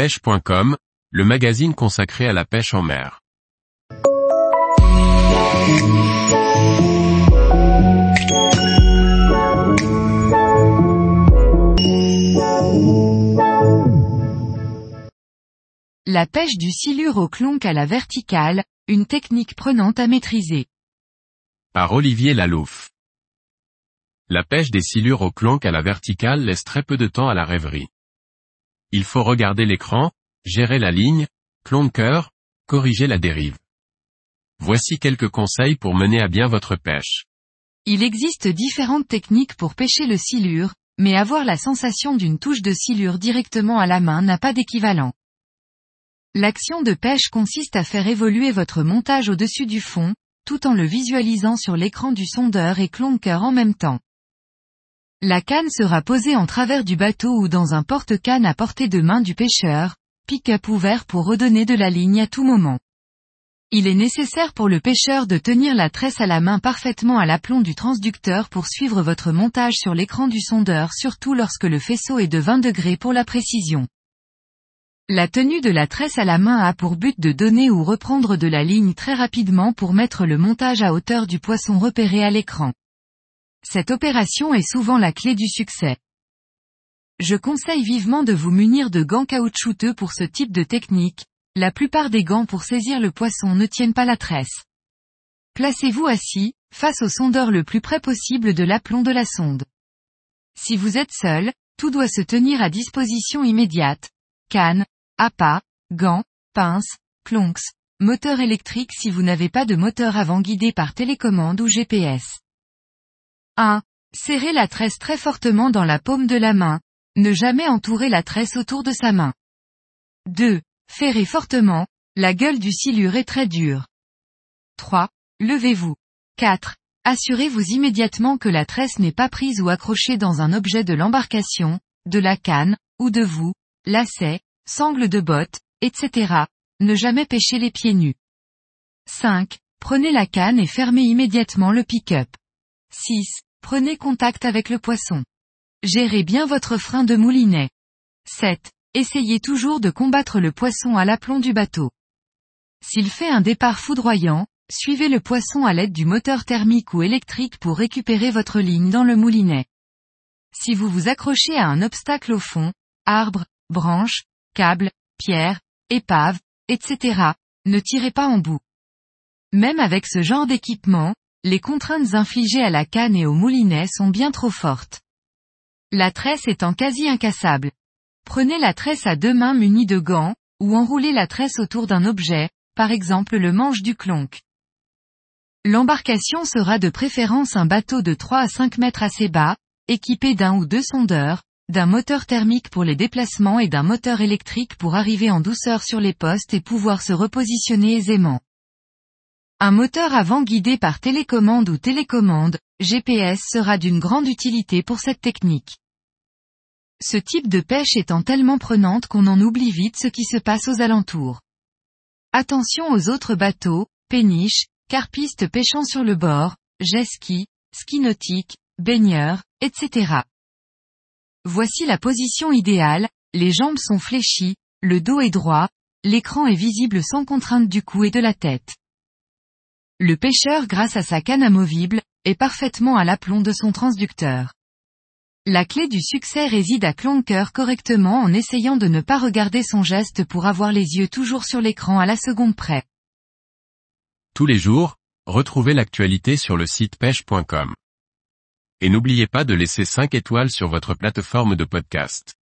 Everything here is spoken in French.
pêche.com, le magazine consacré à la pêche en mer. La pêche du silure au clonc à la verticale, une technique prenante à maîtriser. Par Olivier Lalouf. La pêche des silures au clonc à la verticale laisse très peu de temps à la rêverie. Il faut regarder l'écran, gérer la ligne, clonqueur, corriger la dérive. Voici quelques conseils pour mener à bien votre pêche. Il existe différentes techniques pour pêcher le silure, mais avoir la sensation d'une touche de silure directement à la main n'a pas d'équivalent. L'action de pêche consiste à faire évoluer votre montage au-dessus du fond, tout en le visualisant sur l'écran du sondeur et clonqueur en même temps. La canne sera posée en travers du bateau ou dans un porte-canne à portée de main du pêcheur, pick-up ouvert pour redonner de la ligne à tout moment. Il est nécessaire pour le pêcheur de tenir la tresse à la main parfaitement à l'aplomb du transducteur pour suivre votre montage sur l'écran du sondeur surtout lorsque le faisceau est de 20 degrés pour la précision. La tenue de la tresse à la main a pour but de donner ou reprendre de la ligne très rapidement pour mettre le montage à hauteur du poisson repéré à l'écran. Cette opération est souvent la clé du succès. Je conseille vivement de vous munir de gants caoutchouteux pour ce type de technique, la plupart des gants pour saisir le poisson ne tiennent pas la tresse. Placez-vous assis, face au sondeur le plus près possible de l'aplomb de la sonde. Si vous êtes seul, tout doit se tenir à disposition immédiate. Canne, appât, gants, pinces, clonks, moteur électrique si vous n'avez pas de moteur avant guidé par télécommande ou GPS. 1. Serrez la tresse très fortement dans la paume de la main. Ne jamais entourer la tresse autour de sa main. 2. Ferrez fortement, la gueule du silure est très dure. 3. Levez-vous. 4. Assurez-vous immédiatement que la tresse n'est pas prise ou accrochée dans un objet de l'embarcation, de la canne, ou de vous, lacets, sangle de botte, etc. Ne jamais pêcher les pieds nus. 5. Prenez la canne et fermez immédiatement le pick-up. 6. Prenez contact avec le poisson. Gérez bien votre frein de moulinet. 7. Essayez toujours de combattre le poisson à l'aplomb du bateau. S'il fait un départ foudroyant, suivez le poisson à l'aide du moteur thermique ou électrique pour récupérer votre ligne dans le moulinet. Si vous vous accrochez à un obstacle au fond, arbre, branche, câble, pierre, épave, etc., ne tirez pas en bout. Même avec ce genre d'équipement, les contraintes infligées à la canne et au moulinet sont bien trop fortes. La tresse étant quasi incassable. Prenez la tresse à deux mains munies de gants, ou enroulez la tresse autour d'un objet, par exemple le manche du clonc. L'embarcation sera de préférence un bateau de 3 à 5 mètres assez bas, équipé d'un ou deux sondeurs, d'un moteur thermique pour les déplacements et d'un moteur électrique pour arriver en douceur sur les postes et pouvoir se repositionner aisément. Un moteur avant guidé par télécommande ou télécommande, GPS sera d'une grande utilité pour cette technique. Ce type de pêche étant tellement prenante qu'on en oublie vite ce qui se passe aux alentours. Attention aux autres bateaux, péniches, carpistes pêchant sur le bord, jet ski, ski nautique, baigneurs, etc. Voici la position idéale, les jambes sont fléchies, le dos est droit, l'écran est visible sans contrainte du cou et de la tête. Le pêcheur grâce à sa canne amovible, est parfaitement à l'aplomb de son transducteur. La clé du succès réside à clonker correctement en essayant de ne pas regarder son geste pour avoir les yeux toujours sur l'écran à la seconde près. Tous les jours, retrouvez l'actualité sur le site pêche.com. Et n'oubliez pas de laisser 5 étoiles sur votre plateforme de podcast.